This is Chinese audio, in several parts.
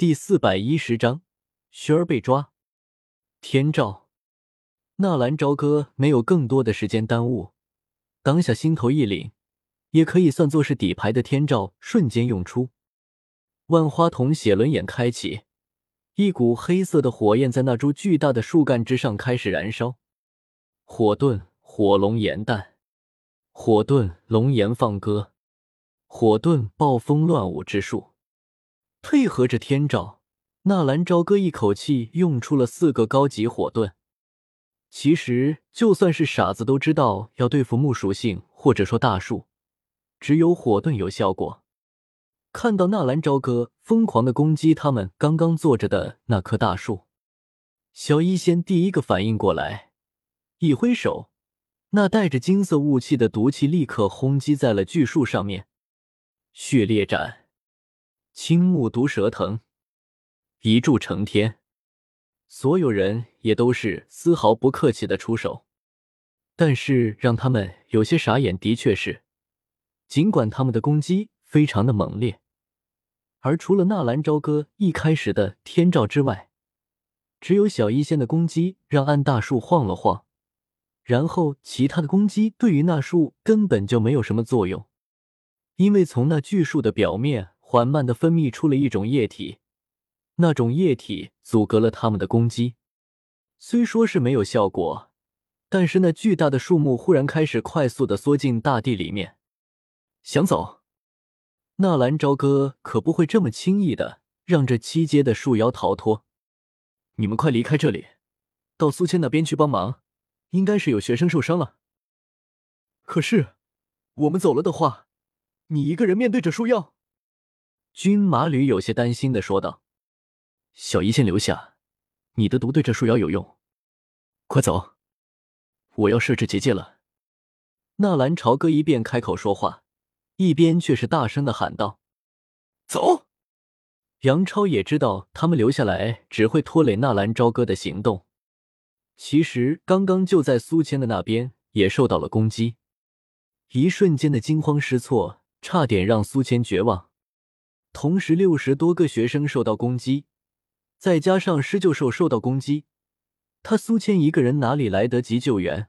第四百一十章，薰儿被抓。天照，纳兰朝歌没有更多的时间耽误，当下心头一凛，也可以算作是底牌的天照瞬间用出，万花筒写轮眼开启，一股黑色的火焰在那株巨大的树干之上开始燃烧。火遁，火龙炎弹，火遁，龙炎放歌，火遁，暴风乱舞之术。配合着天照，纳兰朝歌一口气用出了四个高级火遁。其实，就算是傻子都知道，要对付木属性或者说大树，只有火遁有效果。看到纳兰朝歌疯狂的攻击他们刚刚坐着的那棵大树，小医仙第一个反应过来，一挥手，那带着金色雾气的毒气立刻轰击在了巨树上面。血裂斩。青木毒蛇藤，一柱成天。所有人也都是丝毫不客气的出手，但是让他们有些傻眼的确是，尽管他们的攻击非常的猛烈，而除了纳兰朝歌一开始的天照之外，只有小医仙的攻击让暗大树晃了晃，然后其他的攻击对于那树根本就没有什么作用，因为从那巨树的表面。缓慢的分泌出了一种液体，那种液体阻隔了他们的攻击。虽说是没有效果，但是那巨大的树木忽然开始快速的缩进大地里面。想走？纳兰朝歌可不会这么轻易的让这七阶的树妖逃脱。你们快离开这里，到苏谦那边去帮忙。应该是有学生受伤了。可是，我们走了的话，你一个人面对着树妖。军马吕有些担心的说道：“小姨先留下，你的毒对这树妖有用。快走，我要设置结界了。”纳兰朝歌一边开口说话，一边却是大声的喊道：“走！”杨超也知道他们留下来只会拖累纳兰朝歌的行动。其实刚刚就在苏谦的那边也受到了攻击，一瞬间的惊慌失措，差点让苏谦绝望。同时，六十多个学生受到攻击，再加上施救兽受到攻击，他苏谦一个人哪里来得及救援？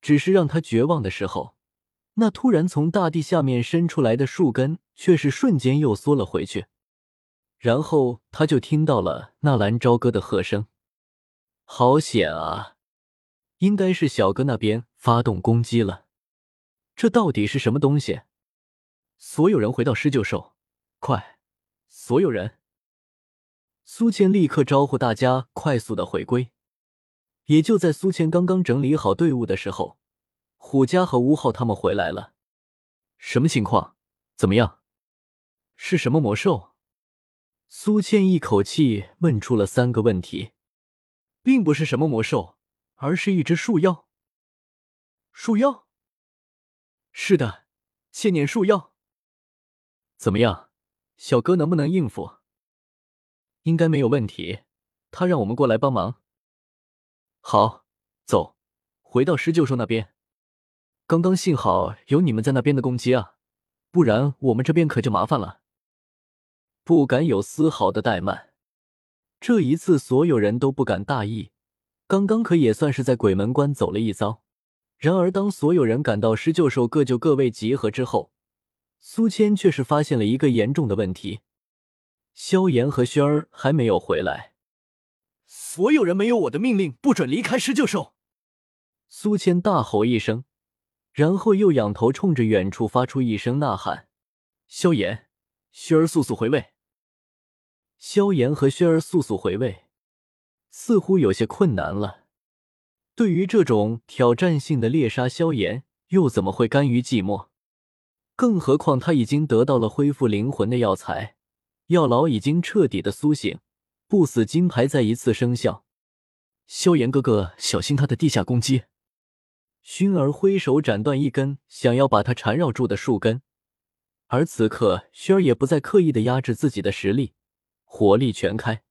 只是让他绝望的时候，那突然从大地下面伸出来的树根却是瞬间又缩了回去，然后他就听到了纳兰朝歌的喝声：“好险啊！应该是小哥那边发动攻击了，这到底是什么东西？”所有人回到施救兽。快，所有人！苏倩立刻招呼大家快速的回归。也就在苏倩刚刚整理好队伍的时候，虎家和吴昊他们回来了。什么情况？怎么样？是什么魔兽？苏倩一口气问出了三个问题，并不是什么魔兽，而是一只树妖。树妖？是的，千年树妖。怎么样？小哥能不能应付？应该没有问题。他让我们过来帮忙。好，走，回到施救兽那边。刚刚幸好有你们在那边的攻击啊，不然我们这边可就麻烦了。不敢有丝毫的怠慢。这一次，所有人都不敢大意。刚刚可也算是在鬼门关走了一遭。然而，当所有人赶到施救兽各就各位集合之后，苏谦却是发现了一个严重的问题：萧炎和轩儿还没有回来。所有人没有我的命令，不准离开施救兽！苏谦大吼一声，然后又仰头冲着远处发出一声呐喊：“萧炎，轩儿，速速回位！”萧炎和轩儿速速回位，似乎有些困难了。对于这种挑战性的猎杀，萧炎又怎么会甘于寂寞？更何况他已经得到了恢复灵魂的药材，药老已经彻底的苏醒，不死金牌再一次生效。萧炎哥哥，小心他的地下攻击！薰儿挥手斩断一根想要把他缠绕住的树根，而此刻薰儿也不再刻意的压制自己的实力，火力全开。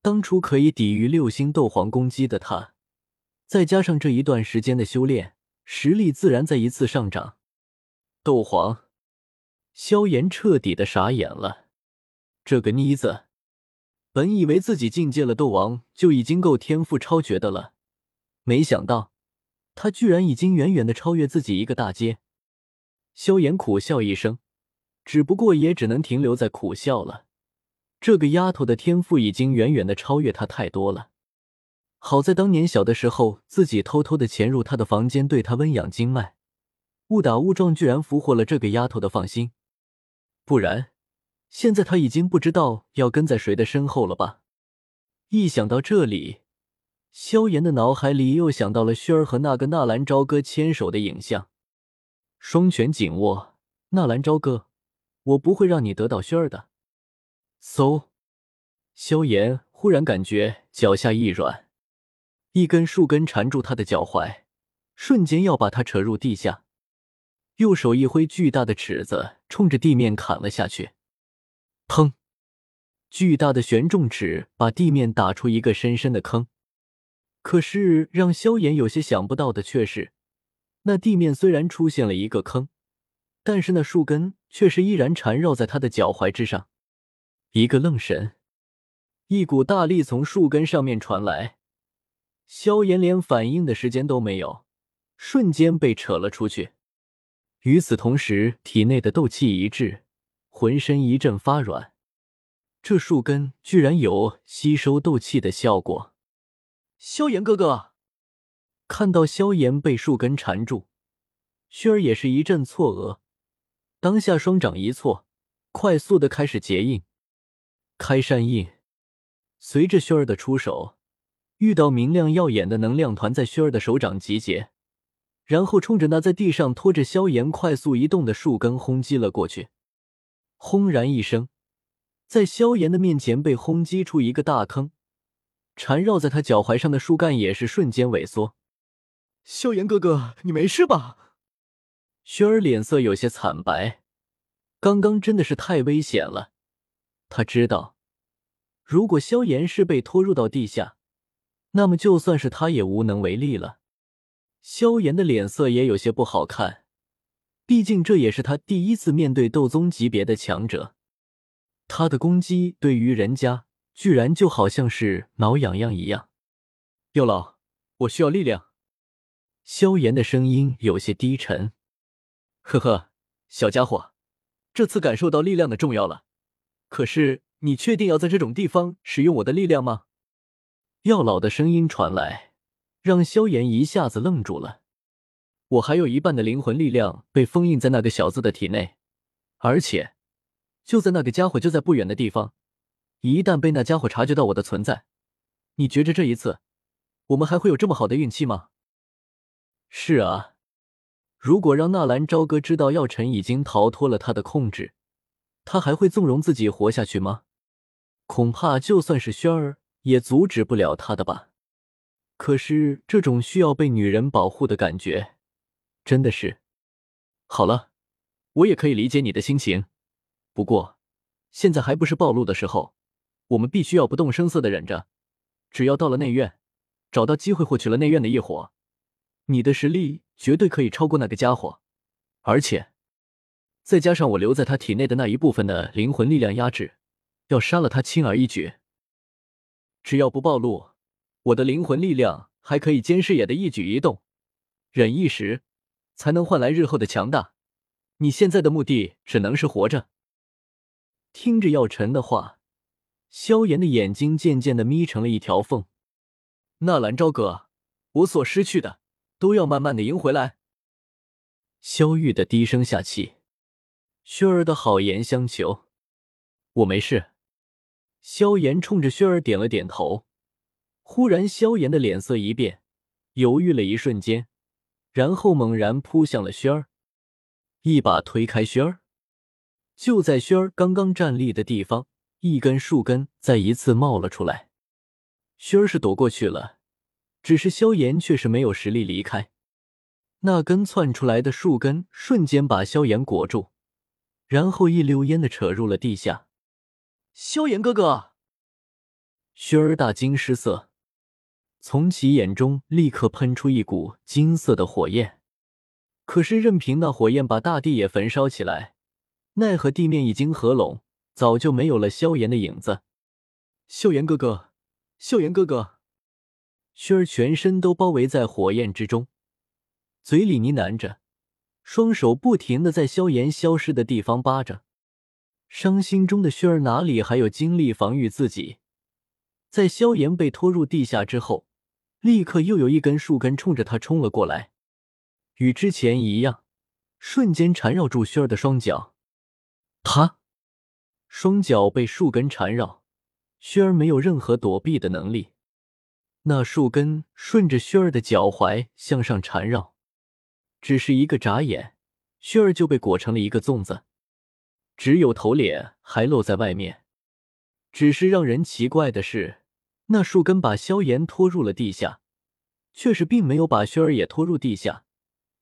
当初可以抵御六星斗皇攻击的他，再加上这一段时间的修炼，实力自然再一次上涨。斗皇，萧炎彻底的傻眼了。这个妮子，本以为自己进阶了斗王就已经够天赋超绝的了，没想到他居然已经远远的超越自己一个大阶。萧炎苦笑一声，只不过也只能停留在苦笑了。这个丫头的天赋已经远远的超越他太多了。好在当年小的时候，自己偷偷的潜入她的房间，对她温养经脉，误打误撞，居然俘获了这个丫头的芳心。不然，现在他已经不知道要跟在谁的身后了吧？一想到这里，萧炎的脑海里又想到了薰儿和那个纳兰朝歌牵手的影像，双拳紧握。纳兰朝歌，我不会让你得到薰儿的。嗖，萧炎忽然感觉脚下一软。一根树根缠住他的脚踝，瞬间要把他扯入地下。右手一挥，巨大的尺子冲着地面砍了下去。砰！巨大的悬重尺把地面打出一个深深的坑。可是让萧炎有些想不到的却是，那地面虽然出现了一个坑，但是那树根却是依然缠绕在他的脚踝之上。一个愣神，一股大力从树根上面传来。萧炎连反应的时间都没有，瞬间被扯了出去。与此同时，体内的斗气一滞，浑身一阵发软。这树根居然有吸收斗气的效果。萧炎哥哥，看到萧炎被树根缠住，薰儿也是一阵错愕，当下双掌一错，快速的开始结印，开山印。随着薰儿的出手。遇到明亮耀眼的能量团在薰儿的手掌集结，然后冲着那在地上拖着萧炎快速移动的树根轰击了过去。轰然一声，在萧炎的面前被轰击出一个大坑，缠绕在他脚踝上的树干也是瞬间萎缩。萧炎哥哥，你没事吧？轩儿脸色有些惨白，刚刚真的是太危险了。他知道，如果萧炎是被拖入到地下。那么就算是他也无能为力了。萧炎的脸色也有些不好看，毕竟这也是他第一次面对斗宗级别的强者，他的攻击对于人家居然就好像是挠痒痒一样。药老，我需要力量。萧炎的声音有些低沉。呵呵，小家伙，这次感受到力量的重要了。可是你确定要在这种地方使用我的力量吗？药老的声音传来，让萧炎一下子愣住了。我还有一半的灵魂力量被封印在那个小子的体内，而且就在那个家伙就在不远的地方。一旦被那家伙察觉到我的存在，你觉着这一次我们还会有这么好的运气吗？是啊，如果让纳兰朝歌知道药尘已经逃脱了他的控制，他还会纵容自己活下去吗？恐怕就算是轩儿。也阻止不了他的吧？可是这种需要被女人保护的感觉，真的是……好了，我也可以理解你的心情。不过，现在还不是暴露的时候，我们必须要不动声色的忍着。只要到了内院，找到机会获取了内院的异火，你的实力绝对可以超过那个家伙。而且，再加上我留在他体内的那一部分的灵魂力量压制，要杀了他轻而易举。只要不暴露，我的灵魂力量还可以监视野的一举一动，忍一时，才能换来日后的强大。你现在的目的只能是活着。听着药尘的话，萧炎的眼睛渐渐的眯成了一条缝。纳兰朝歌，我所失去的都要慢慢的赢回来。萧玉的低声下气，薰儿的好言相求，我没事。萧炎冲着薰儿点了点头，忽然，萧炎的脸色一变，犹豫了一瞬间，然后猛然扑向了轩儿，一把推开轩儿。就在轩儿刚刚站立的地方，一根树根再一次冒了出来。轩儿是躲过去了，只是萧炎却是没有实力离开。那根窜出来的树根瞬间把萧炎裹住，然后一溜烟的扯入了地下。萧炎哥哥，薰儿大惊失色，从其眼中立刻喷出一股金色的火焰。可是任凭那火焰把大地也焚烧起来，奈何地面已经合拢，早就没有了萧炎的影子。萧炎哥哥，萧炎哥哥！薰儿全身都包围在火焰之中，嘴里呢喃着，双手不停的在萧炎消失的地方扒着。伤心中的薰儿哪里还有精力防御自己？在萧炎被拖入地下之后，立刻又有一根树根冲着他冲了过来，与之前一样，瞬间缠绕住薰儿的双脚。他双脚被树根缠绕。薰儿没有任何躲避的能力，那树根顺着薰儿的脚踝向上缠绕，只是一个眨眼，薰儿就被裹成了一个粽子，只有头脸还露在外面。只是让人奇怪的是，那树根把萧炎拖入了地下，却是并没有把薰儿也拖入地下，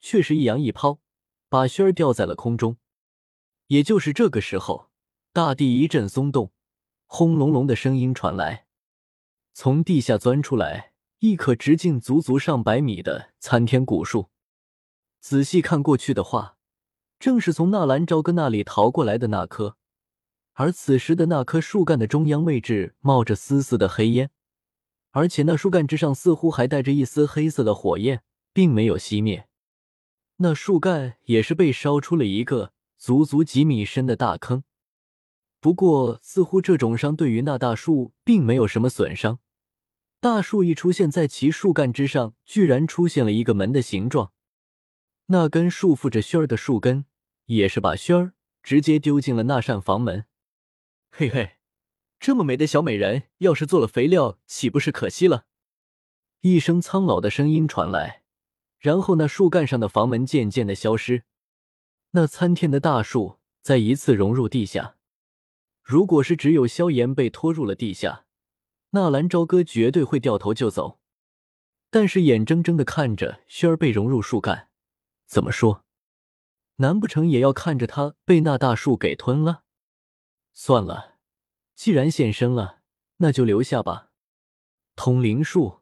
却是一扬一抛，把薰儿吊在了空中。也就是这个时候，大地一阵松动。轰隆隆的声音传来，从地下钻出来一棵直径足足上百米的参天古树。仔细看过去的话，正是从纳兰朝歌那里逃过来的那棵。而此时的那棵树干的中央位置冒着丝丝的黑烟，而且那树干之上似乎还带着一丝黑色的火焰，并没有熄灭。那树干也是被烧出了一个足足几米深的大坑。不过，似乎这种伤对于那大树并没有什么损伤。大树一出现在其树干之上，居然出现了一个门的形状。那根束缚着轩儿的树根，也是把轩儿直接丢进了那扇房门。嘿嘿，这么美的小美人，要是做了肥料，岂不是可惜了？一声苍老的声音传来，然后那树干上的房门渐渐的消失，那参天的大树再一次融入地下。如果是只有萧炎被拖入了地下，纳兰朝歌绝对会掉头就走。但是眼睁睁的看着薰儿被融入树干，怎么说？难不成也要看着他被那大树给吞了？算了，既然现身了，那就留下吧。通灵术。